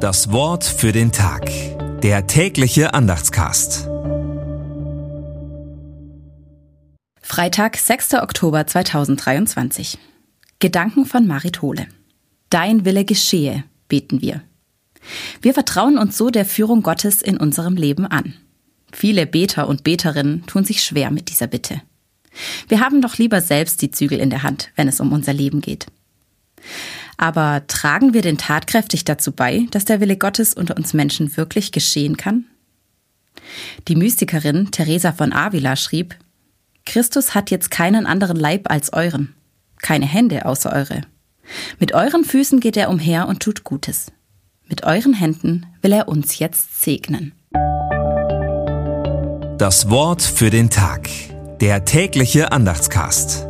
Das Wort für den Tag. Der tägliche Andachtscast. Freitag, 6. Oktober 2023. Gedanken von Marit Hohle. Dein Wille geschehe, beten wir. Wir vertrauen uns so der Führung Gottes in unserem Leben an. Viele Beter und Beterinnen tun sich schwer mit dieser Bitte. Wir haben doch lieber selbst die Zügel in der Hand, wenn es um unser Leben geht. Aber tragen wir denn tatkräftig dazu bei, dass der Wille Gottes unter uns Menschen wirklich geschehen kann? Die Mystikerin Teresa von Avila schrieb, Christus hat jetzt keinen anderen Leib als euren, keine Hände außer eure. Mit euren Füßen geht er umher und tut Gutes. Mit euren Händen will er uns jetzt segnen. Das Wort für den Tag. Der tägliche Andachtscast.